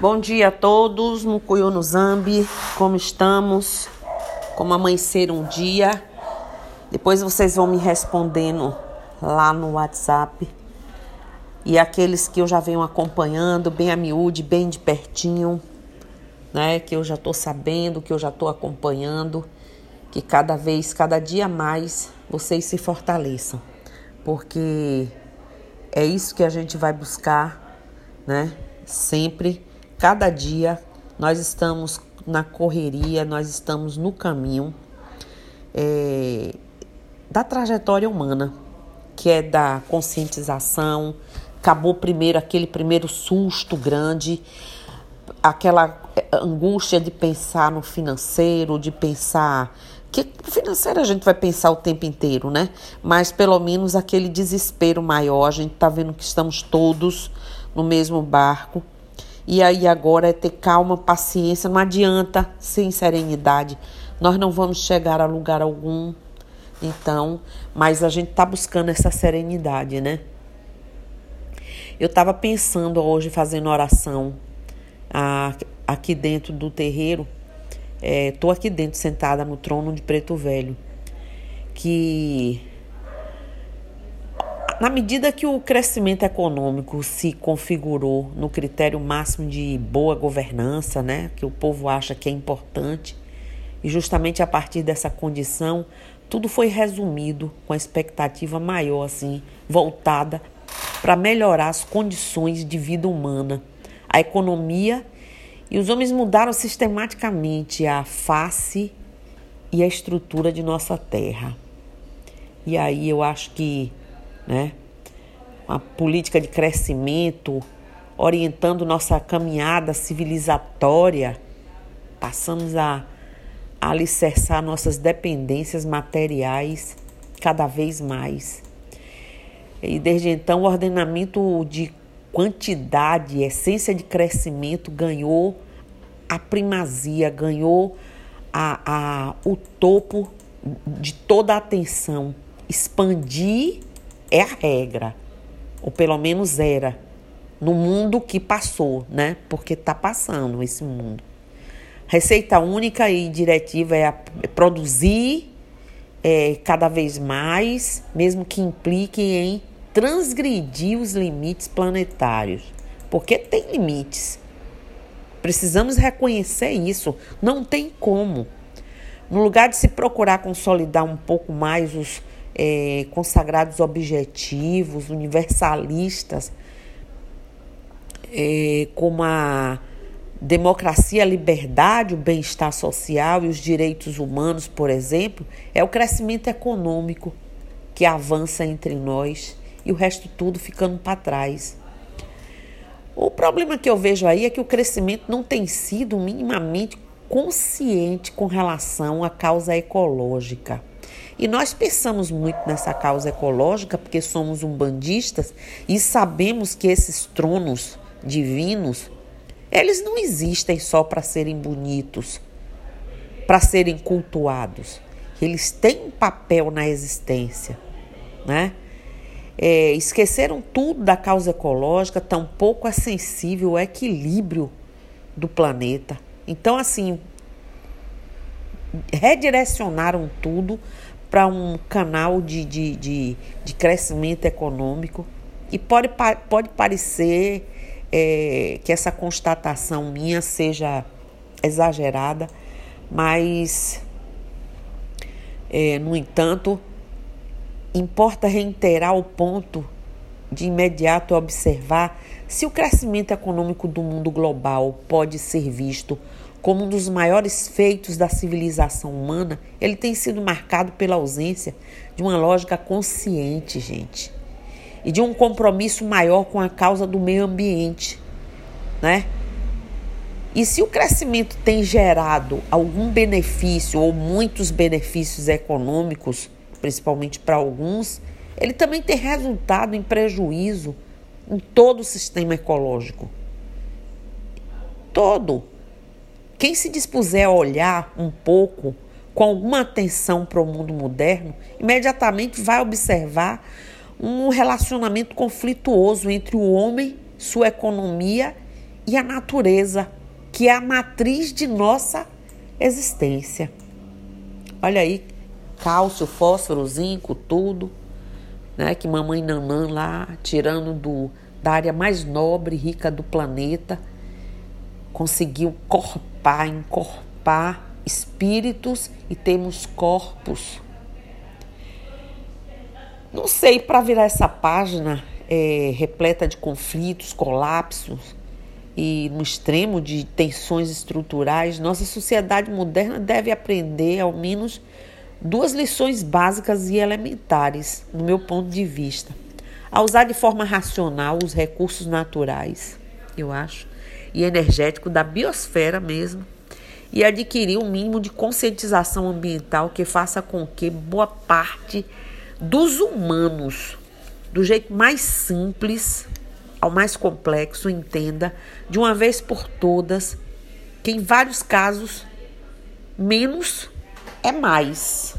Bom dia a todos, Mucuyo no Zambi, como estamos? Como amanheceram um dia? Depois vocês vão me respondendo lá no WhatsApp. E aqueles que eu já venho acompanhando, bem a miúde, bem de pertinho, né? Que eu já tô sabendo, que eu já tô acompanhando, que cada vez, cada dia mais, vocês se fortaleçam. Porque é isso que a gente vai buscar, né? Sempre Cada dia nós estamos na correria, nós estamos no caminho é, da trajetória humana, que é da conscientização. Acabou primeiro aquele primeiro susto grande, aquela angústia de pensar no financeiro, de pensar que financeiro a gente vai pensar o tempo inteiro, né? Mas pelo menos aquele desespero maior, a gente tá vendo que estamos todos no mesmo barco e aí agora é ter calma, paciência, não adianta sem serenidade. Nós não vamos chegar a lugar algum. Então, mas a gente está buscando essa serenidade, né? Eu estava pensando hoje, fazendo oração ah, aqui dentro do terreiro. Estou é, aqui dentro, sentada no trono de preto velho. Que na medida que o crescimento econômico se configurou no critério máximo de boa governança, né, que o povo acha que é importante, e justamente a partir dessa condição, tudo foi resumido com a expectativa maior assim, voltada para melhorar as condições de vida humana, a economia, e os homens mudaram sistematicamente a face e a estrutura de nossa terra. E aí eu acho que né? Uma política de crescimento, orientando nossa caminhada civilizatória, passamos a, alicerçar nossas dependências materiais cada vez mais. E desde então o ordenamento de quantidade, essência de crescimento ganhou a primazia, ganhou a, a, o topo de toda a atenção. Expandir é a regra, ou pelo menos era, no mundo que passou, né? Porque está passando esse mundo. Receita única e diretiva é, a, é produzir é, cada vez mais, mesmo que implique em transgredir os limites planetários, porque tem limites. Precisamos reconhecer isso. Não tem como. No lugar de se procurar consolidar um pouco mais os é, consagrados objetivos, universalistas, é, como a democracia, a liberdade, o bem-estar social e os direitos humanos, por exemplo, é o crescimento econômico que avança entre nós e o resto tudo ficando para trás. O problema que eu vejo aí é que o crescimento não tem sido minimamente consciente com relação à causa ecológica. E nós pensamos muito nessa causa ecológica porque somos umbandistas e sabemos que esses tronos divinos, eles não existem só para serem bonitos, para serem cultuados. Eles têm um papel na existência, né? É, esqueceram tudo da causa ecológica, tampouco é sensível ao equilíbrio do planeta. Então, assim, redirecionaram tudo para um canal de, de, de, de, crescimento econômico. E pode, pode parecer é, que essa constatação minha seja exagerada, mas, é, no entanto, importa reiterar o ponto de imediato observar se o crescimento econômico do mundo global pode ser visto como um dos maiores feitos da civilização humana, ele tem sido marcado pela ausência de uma lógica consciente, gente, e de um compromisso maior com a causa do meio ambiente, né? E se o crescimento tem gerado algum benefício ou muitos benefícios econômicos, principalmente para alguns, ele também tem resultado em prejuízo em todo o sistema ecológico. Todo. Quem se dispuser a olhar um pouco com alguma atenção para o mundo moderno, imediatamente vai observar um relacionamento conflituoso entre o homem, sua economia e a natureza, que é a matriz de nossa existência. Olha aí, cálcio, fósforo, zinco, tudo, né? Que mamãe Nanã lá, tirando do, da área mais nobre e rica do planeta, conseguiu corpar, encorpar espíritos e temos corpos. Não sei, para virar essa página é, repleta de conflitos, colapsos e no extremo de tensões estruturais, nossa sociedade moderna deve aprender ao menos duas lições básicas e elementares, no meu ponto de vista. A usar de forma racional os recursos naturais, eu acho, e energético da biosfera mesmo, e adquirir um mínimo de conscientização ambiental que faça com que boa parte dos humanos, do jeito mais simples ao mais complexo, entenda de uma vez por todas que em vários casos menos é mais.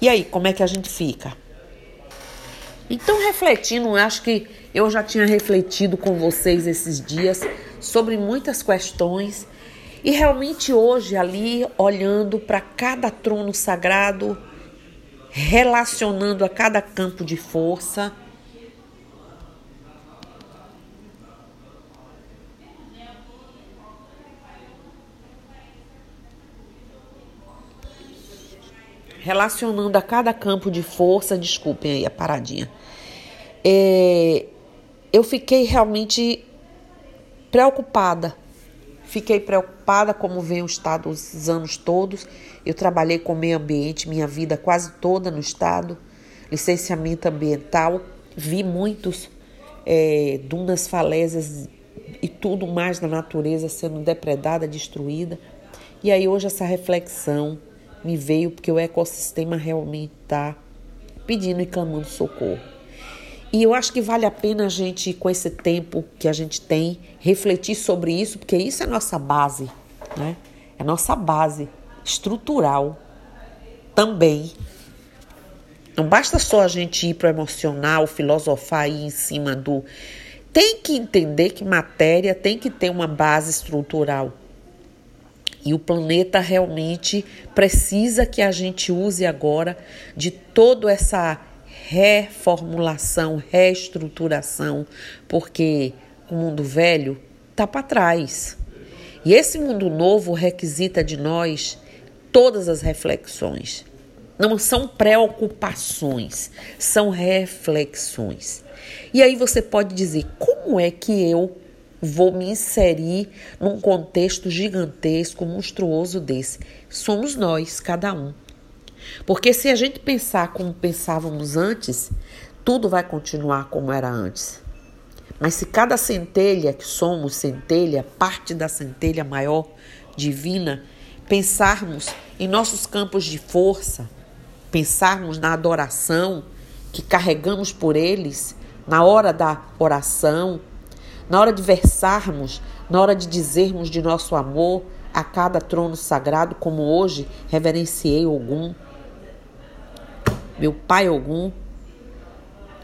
E aí, como é que a gente fica? Então, refletindo, acho que eu já tinha refletido com vocês esses dias sobre muitas questões. E realmente hoje ali olhando para cada trono sagrado, relacionando a cada campo de força, relacionando a cada campo de força, desculpem aí a paradinha, é, eu fiquei realmente preocupada. Fiquei preocupada como vem o estado os anos todos. Eu trabalhei com meio ambiente minha vida quase toda no estado, licenciamento ambiental, vi muitos é, dunas falésias e tudo mais na natureza sendo depredada, destruída. E aí hoje essa reflexão me veio porque o ecossistema realmente está pedindo e clamando socorro. E eu acho que vale a pena a gente, com esse tempo que a gente tem, refletir sobre isso, porque isso é nossa base, né? É nossa base estrutural também. Não basta só a gente ir para o emocional, filosofar aí em cima do. Tem que entender que matéria tem que ter uma base estrutural. E o planeta realmente precisa que a gente use agora de toda essa reformulação, reestruturação, porque o mundo velho está para trás. E esse mundo novo requisita de nós todas as reflexões. Não são preocupações, são reflexões. E aí você pode dizer: como é que eu vou me inserir num contexto gigantesco, monstruoso desse. Somos nós, cada um. Porque se a gente pensar como pensávamos antes, tudo vai continuar como era antes. Mas se cada centelha que somos, centelha, parte da centelha maior, divina, pensarmos em nossos campos de força, pensarmos na adoração que carregamos por eles, na hora da oração, na hora de versarmos, na hora de dizermos de nosso amor a cada trono sagrado, como hoje reverenciei Ogum, meu pai Ogum,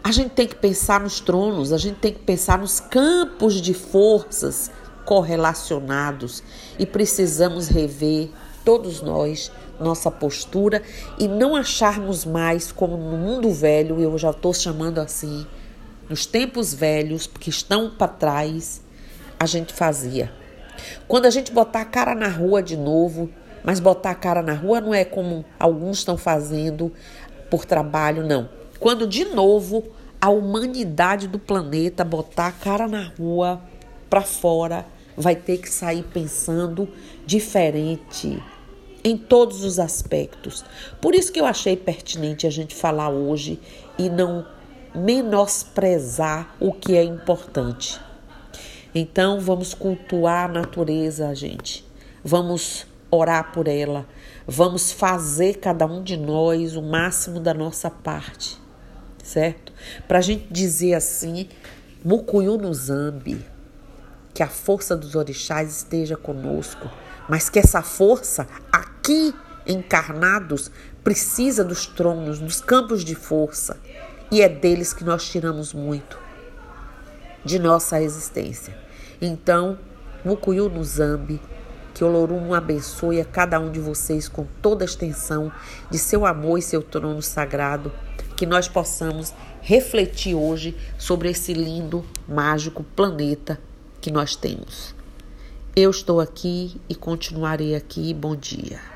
a gente tem que pensar nos tronos, a gente tem que pensar nos campos de forças correlacionados e precisamos rever todos nós nossa postura e não acharmos mais como no mundo velho, eu já estou chamando assim, nos tempos velhos, que estão para trás, a gente fazia. Quando a gente botar a cara na rua de novo, mas botar a cara na rua não é como alguns estão fazendo por trabalho, não. Quando de novo a humanidade do planeta botar a cara na rua para fora, vai ter que sair pensando diferente em todos os aspectos. Por isso que eu achei pertinente a gente falar hoje e não menosprezar o que é importante. Então vamos cultuar a natureza, gente. Vamos orar por ela. Vamos fazer cada um de nós o máximo da nossa parte, certo? Para a gente dizer assim, Mucuyu no Zambi, que a força dos orixás esteja conosco, mas que essa força aqui encarnados precisa dos tronos, dos campos de força e é deles que nós tiramos muito de nossa existência. Então, Mukuyu no Zambi, que Olorum abençoe a cada um de vocês com toda a extensão de seu amor e seu trono sagrado, que nós possamos refletir hoje sobre esse lindo, mágico planeta que nós temos. Eu estou aqui e continuarei aqui. Bom dia.